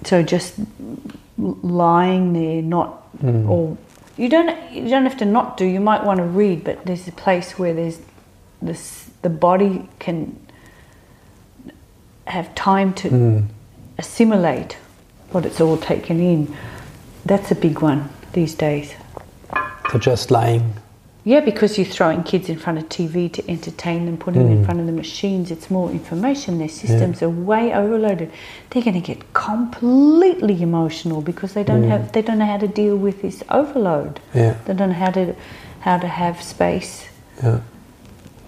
So just lying there, not Mm. or you don't you don't have to not do. You might want to read, but there's a place where there's this the body can have time to Mm. assimilate what it's all taken in. That's a big one these days. So just lying. Yeah, because you're throwing kids in front of TV to entertain them, putting them in Mm. front of the machines. It's more information. Their systems are way overloaded. They're going to get completely emotional because they don't Mm. have they don't know how to deal with this overload. Yeah. They don't know how to how to have space Yeah.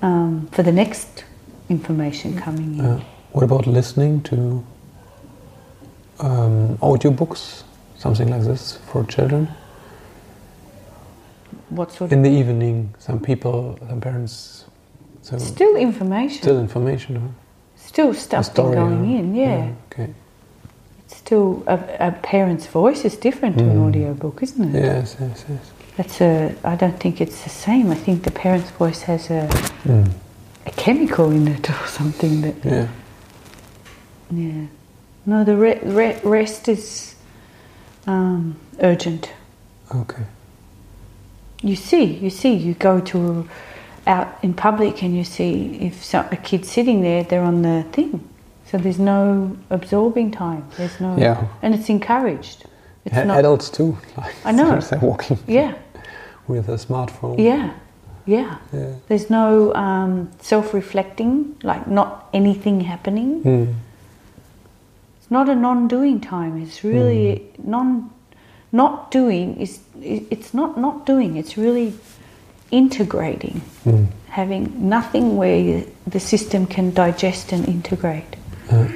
um, for the next information coming in. yeah. What about listening to um, audiobooks, something like this for children? What sort In the evening, some people, some parents, so still information, still information. Huh? still stuff story, going huh? in. Yeah, Okay. it's still a, a parent's voice is different to an Mm. audiobook, isn't it? Yes, yes, yes. That's a. I don't think it's the same. I think the parent's voice has a, Mm. a chemical in it or something that. Yeah. Yeah. No, the re- re- rest is um, urgent. Okay. You see, you see, you go to out in public and you see if some, a kid's sitting there, they're on the thing. So there's no absorbing time. There's no. Yeah. And it's encouraged. It's A- not. Adults too. Like (laughs) I know. They're walking Yeah. with a smartphone. Yeah. Yeah. Yeah. There's no um, self-reflecting, like not anything happening. Mm. It's not a non-doing time. It's really non, not doing is it's not not doing. It's really integrating, Mm. having nothing where the system can digest and integrate. Yeah.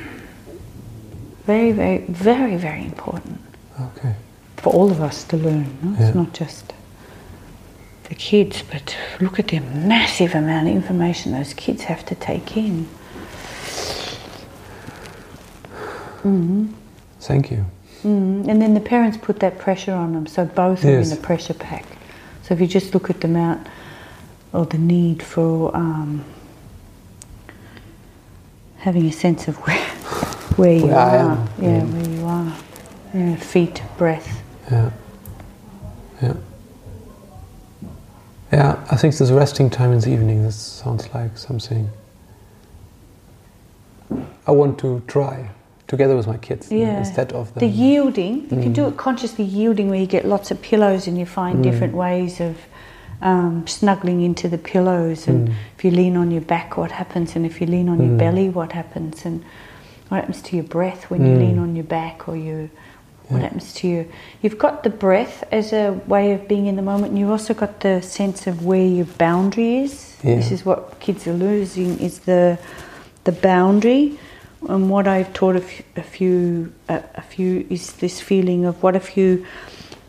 Very, very, very, very important Okay. for all of us to learn. No? Yeah. It's not just the kids, but look at the massive amount of information those kids have to take in. Thank you. Mm, and then the parents put that pressure on them, so both are in a pressure pack. So if you just look at the amount or the need for um, having a sense of where (laughs) where you Where are. Yeah, yeah. where you are. Yeah, feet, breath. Yeah. Yeah. Yeah, I think this resting time in the evening, this sounds like something I want to try together with my kids Yeah. instead of The them. yielding, you can Mm. do it consciously yielding where you get lots of pillows and you find Mm. different ways of um, snuggling into the pillows. And Mm. if you lean on your back, what happens? And if you lean on your Mm. belly, what happens? And what happens to your breath when you Mm. lean on your back or you. What Yeah. happens to you? You've got the breath as a way of being in the moment, and you've also got the sense of where your boundary is. Yeah. This is what kids are losing: is the the boundary. And what I've taught a few, a few, a, a few is this feeling of what if you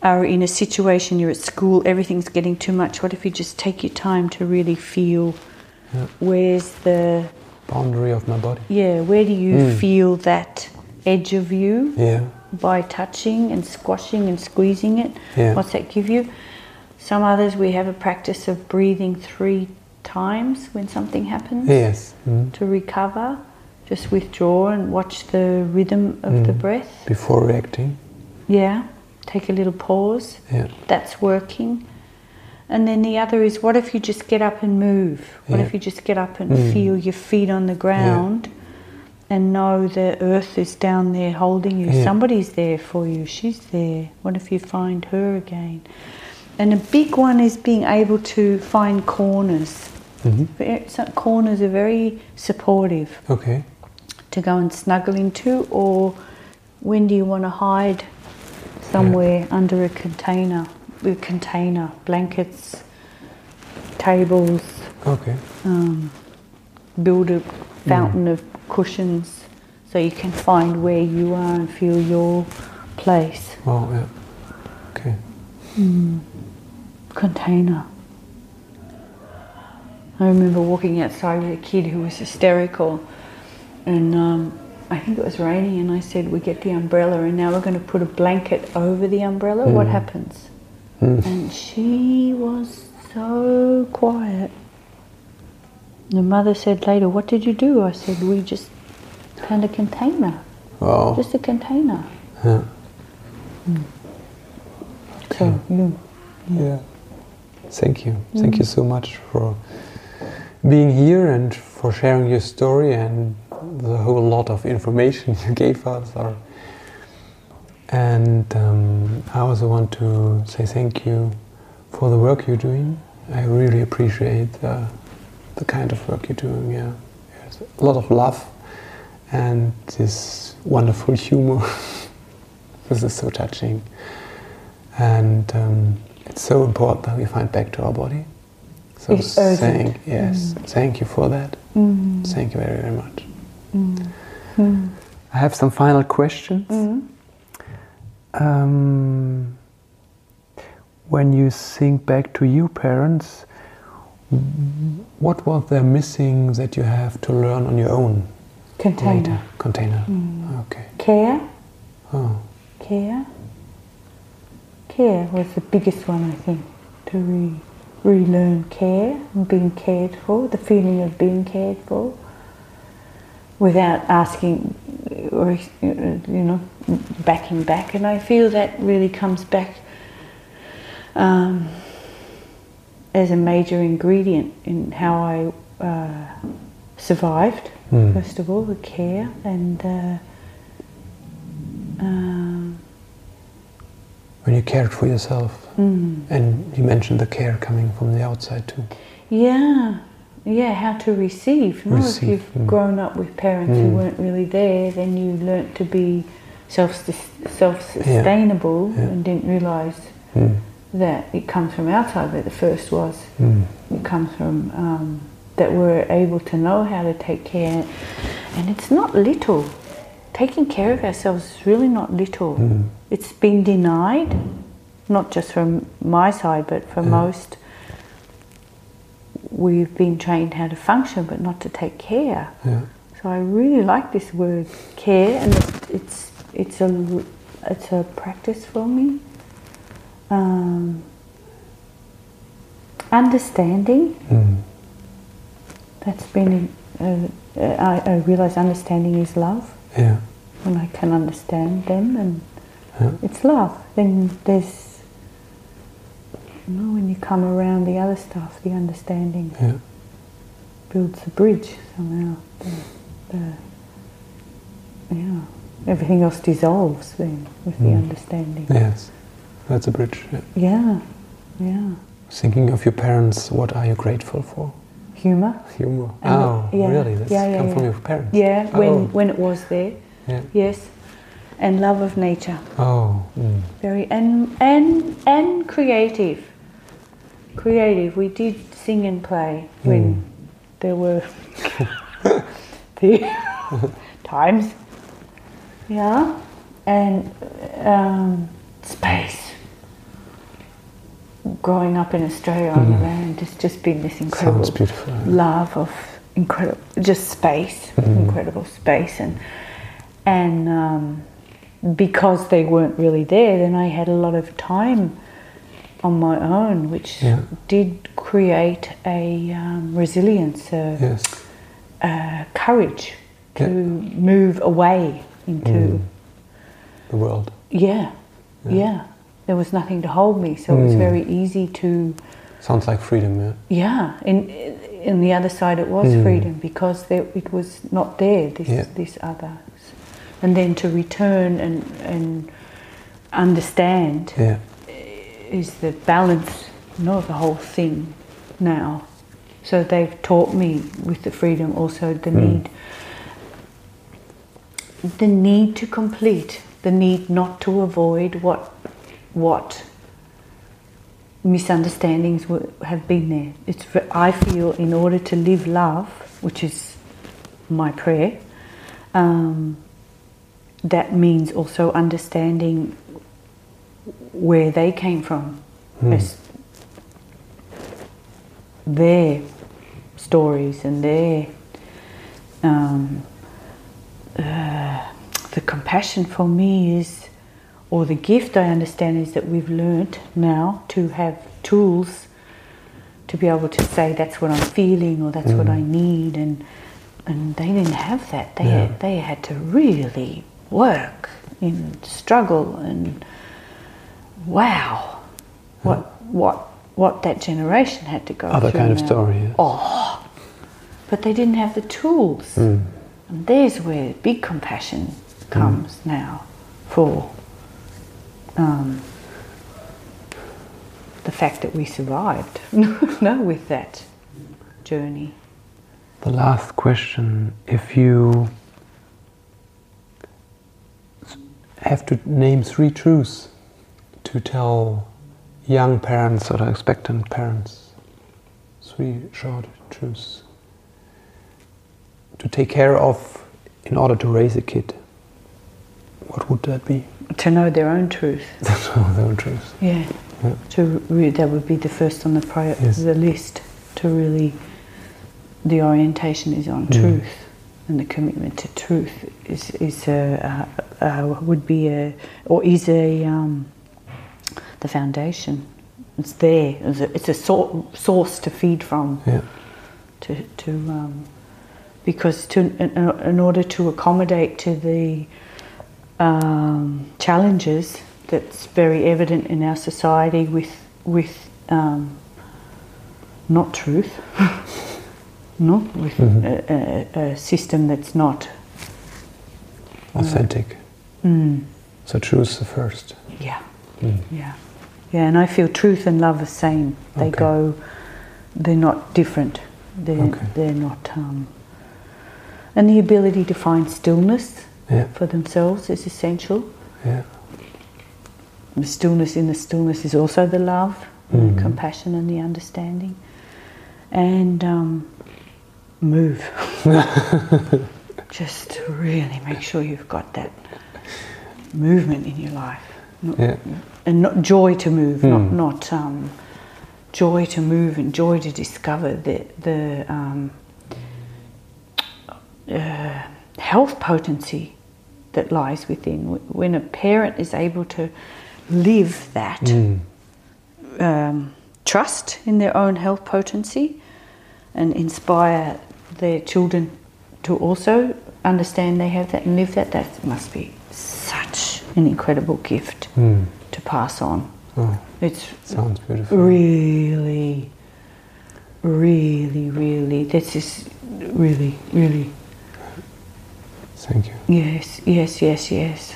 are in a situation, you're at school, everything's getting too much. What if you just take your time to really feel Yeah. where's the Boundary of my body. yeah, where do you Mm. feel that edge of you Yeah. by touching and squashing and squeezing it? Yeah. What's that give you? Some others we have a practice of breathing three times when something happens Yes. Mm. to recover. Just withdraw and watch the rhythm of the Mm. breath. Before reacting. Yeah, take a little pause. Yeah. That's working. And then the other is what if you just get up and move? What Yeah. if you just get up and Mm. feel your feet on the ground and know the earth is down there holding you? Yeah. Somebody's there for you. She's there. What if you find her again? And a big one is being able to find corners. Mm-hmm. Corners are very supportive Okay. To go and snuggle into, or when do you want to hide somewhere under a container? A container, blankets, tables, Okay. um, build a fountain of cushions so you can find where you are and feel your place. Oh, yeah. Okay. Container. I remember walking outside with a kid who was hysterical, and um, I think it was raining, and I said, "We get the umbrella, and now we're going to put a blanket over the umbrella. What Mm. happens?" Mm. And she was so quiet. The mother said later, "What did you do?" I said, "We just found a container, Wow. just a container." Yeah. So you, Yeah. Thank you. Thank you so much for being here and for sharing your story and the whole lot of information (laughs) you gave us. Or, and um, I also want to say thank you for the work you're doing. I really appreciate uh, the kind of work you're doing. Yeah, there's a lot of love and this wonderful humor. (laughs) this is so touching. And um, it's so important that we find back to our body. So It's urgent. thank yes, thank you for that. Mm. Thank you very very much. Mm. I have some final questions. Mm. Um, when you think back to you parents, what was there missing that you have to learn on your own Container. later? Container. Mm. Okay. Care. Oh. Care. Care was the biggest one, I think, to re- relearn care and being cared for, the feeling of being cared for, without asking or, you know, backing back. And I feel that really comes back um, as a major ingredient in how I uh, survived, Mm. first of all, the care and. Uh, um, When you cared for yourself, mm. and you mentioned the care coming from the outside too. Yeah, yeah, how to receive. No, if you've mm. grown up with parents who Mm. weren't really there, then you learnt to be self self sustainable Yeah. and didn't realise Mm. that it comes from outside. That the first was Mm. it comes from um, that we're able to know how to take care, and it's not little. Taking care of ourselves is really not little. Mm. It's been denied, not just from my side, but for Yeah. most. We've been trained how to function, but not to take care. Yeah. So I really like this word care, and it's it's, it's a it's a practice for me. Um, understanding Mm. that's been uh, I, I realize understanding is love. Yeah. When I can understand them, and Yeah. it's love. Then there's, you know, when you come around the other stuff, the understanding Yeah. builds a bridge somehow. The, the, yeah, everything else dissolves then with the Mm. understanding. Yes. That's a bridge. Yeah. Yeah, yeah. Thinking of your parents, what are you grateful for? Humor. Humor. And oh, yeah, really? That's yeah, yeah, come from your parents? Yeah, when Oh. when it was there. Yeah. Yes, and love of nature. Oh. Mm. Very and and and creative. Creative. We did sing and play when Mm. there were (laughs) the (laughs) times. Yeah, and um, space. Growing up in Australia on the Mm. land, it's just been this incredible beautiful. love of incredible, just space, Mhm. incredible space, and and um, because they weren't really there, then I had a lot of time on my own, which Yeah. did create a um, resilience, a, Yes. a courage to Yeah. move away into Mm. The world. yeah, Yeah. yeah. There was nothing to hold me, so it was Mm. very easy to. Sounds like freedom, yeah. Yeah, in in the other side it was Mm. freedom because there, it was not there. This this other, and then to return and and understand Yeah. Is the balance, you know, of the whole thing now. So they've taught me with the freedom also the Mm. need, the need to complete, the need not to avoid what what misunderstandings have been there. It's I feel in order to live love, which is my prayer, um, that means also understanding where they came from, Mm. as their stories and their um, uh, the compassion for me is, or the gift I understand is that we've learnt now to have tools to be able to say that's what I'm feeling or that's what Mm. I need, and and they didn't have that. They Yeah. had, they had to really work and struggle and wow, what what what that generation had to go Other through Other kind of now. story, yeah. Oh, but they didn't have the tools. Mm. And there's where big compassion comes now for um, the fact that we survived. (laughs) no, with that journey. The last question if you have to name three truths to tell young parents or expectant parents, three short truths to take care of in order to raise a kid, what would that be? To know their own truth. (laughs) Their own truths. Yeah. Yeah. To re- that would be the first on the pri- Yes. the list. To really, the orientation is on Mm. truth, and the commitment to truth is is a, a, a would be a or is a um, the foundation. It's there. It's a, it's a sor- source to feed from. Yeah. to, to um, because to in, in order to accommodate to the um, challenges that's very evident in our society with with um, not truth, (laughs) not with Mhm. a, a, a system that's not Authentic. mm, So choose the first. yeah Mm. yeah yeah and I feel truth and love are the same they Okay. go they're not different they're Okay. they're not um, and the ability to find stillness Yeah. for themselves is essential Yeah. the stillness in the stillness is also the love Mhm. the compassion and the understanding and um, move (laughs) just really make sure you've got that movement in your life Not- Yeah. And not joy to move, not Mm. not um, joy to move and joy to discover the the um, uh, health potency that lies within. When a parent is able to live that Mm. um, trust in their own health potency and inspire their children to also understand they have that and live that, that must be such an incredible gift Mm. Pass on. Oh, It's sounds beautiful. really, really, really, this is really, really, Thank you. yes, yes, yes, yes.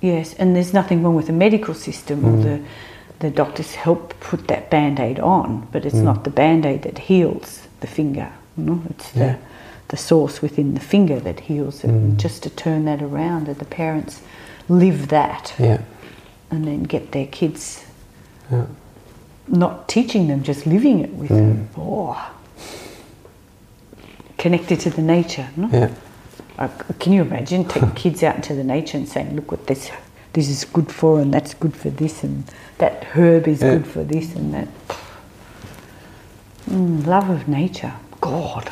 Yes, and there's nothing wrong with the medical system or Mm. the, the doctors help put that band aid on, but it's Mm. not the band aid that heals the finger. You know? It's Yeah. the, the source within the finger that heals it. Mm. just to turn that around and the parents live that Yeah. And then get their kids Yeah. not teaching them, just living it with Mm. them. Oh. Connected to the nature. No? Yeah. Uh, can you imagine taking (laughs) kids out into the nature and saying, "Look what this this is good for, and that's good for this, and that herb is Yeah. good for this, and that." Mm, love of nature, God.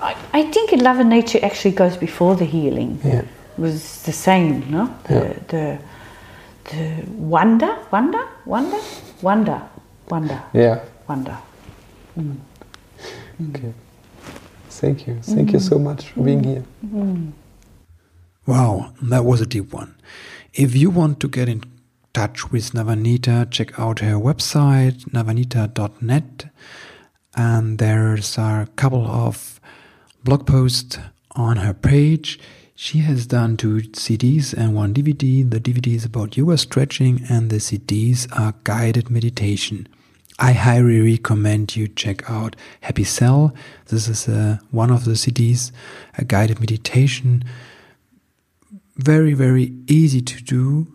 I, I think love of nature actually goes before the healing. Yeah. It was the same, no? The Yeah. the the wonder, wonder, wonder, wonder, wonder, Yeah. wonder. Mm. Mm. Okay. Thank you. Thank you mm. so much for being here. Wow, that was a deep one. If you want to get in touch with Navanita, check out her website, navanita.net. And there's a couple of blog posts on her page. She has done two CDs and one DVD. The DVD is about yoga stretching, and the CDs are guided meditation. I highly recommend you check out Happy Cell. This is a, one of the CDs, a guided meditation very very easy to do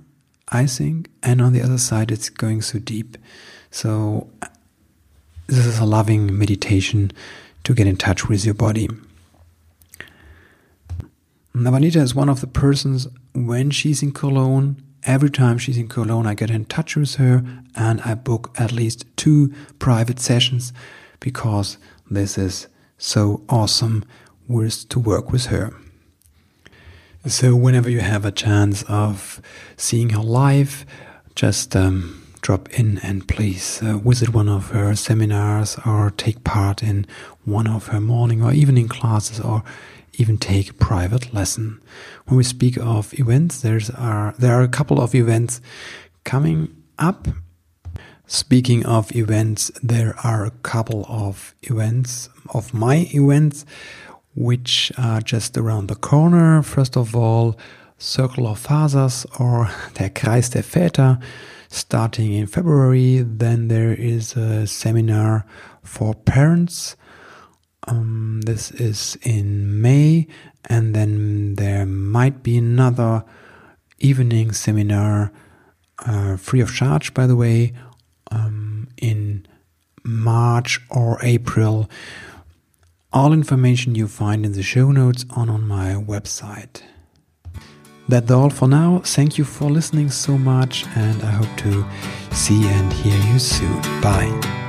i think and on the other side it's going so deep so uh, this is a loving meditation to get in touch with your body navanita is one of the persons when she's in cologne every time she's in cologne i get in touch with her and i book at least two private sessions because this is so awesome with to work with her. So, whenever you have a chance of seeing her live, just um, drop in and please uh, visit one of her seminars or take part in one of her morning or evening classes or even take a private lesson. When we speak of events, there's are there are a couple of events coming up. Speaking of events, there are a couple of events of my events which are just around the corner. First of all, Circle of Fathers or (laughs) Der Kreis der Väter starting in February. Then there is a seminar for parents. Um, this is in May. And then there might be another evening seminar, uh, free of charge, by the way, um, in March or April. All information you find in the show notes on on my website. That's all for now. Thank you for listening so much, and I hope to see and hear you soon. Bye.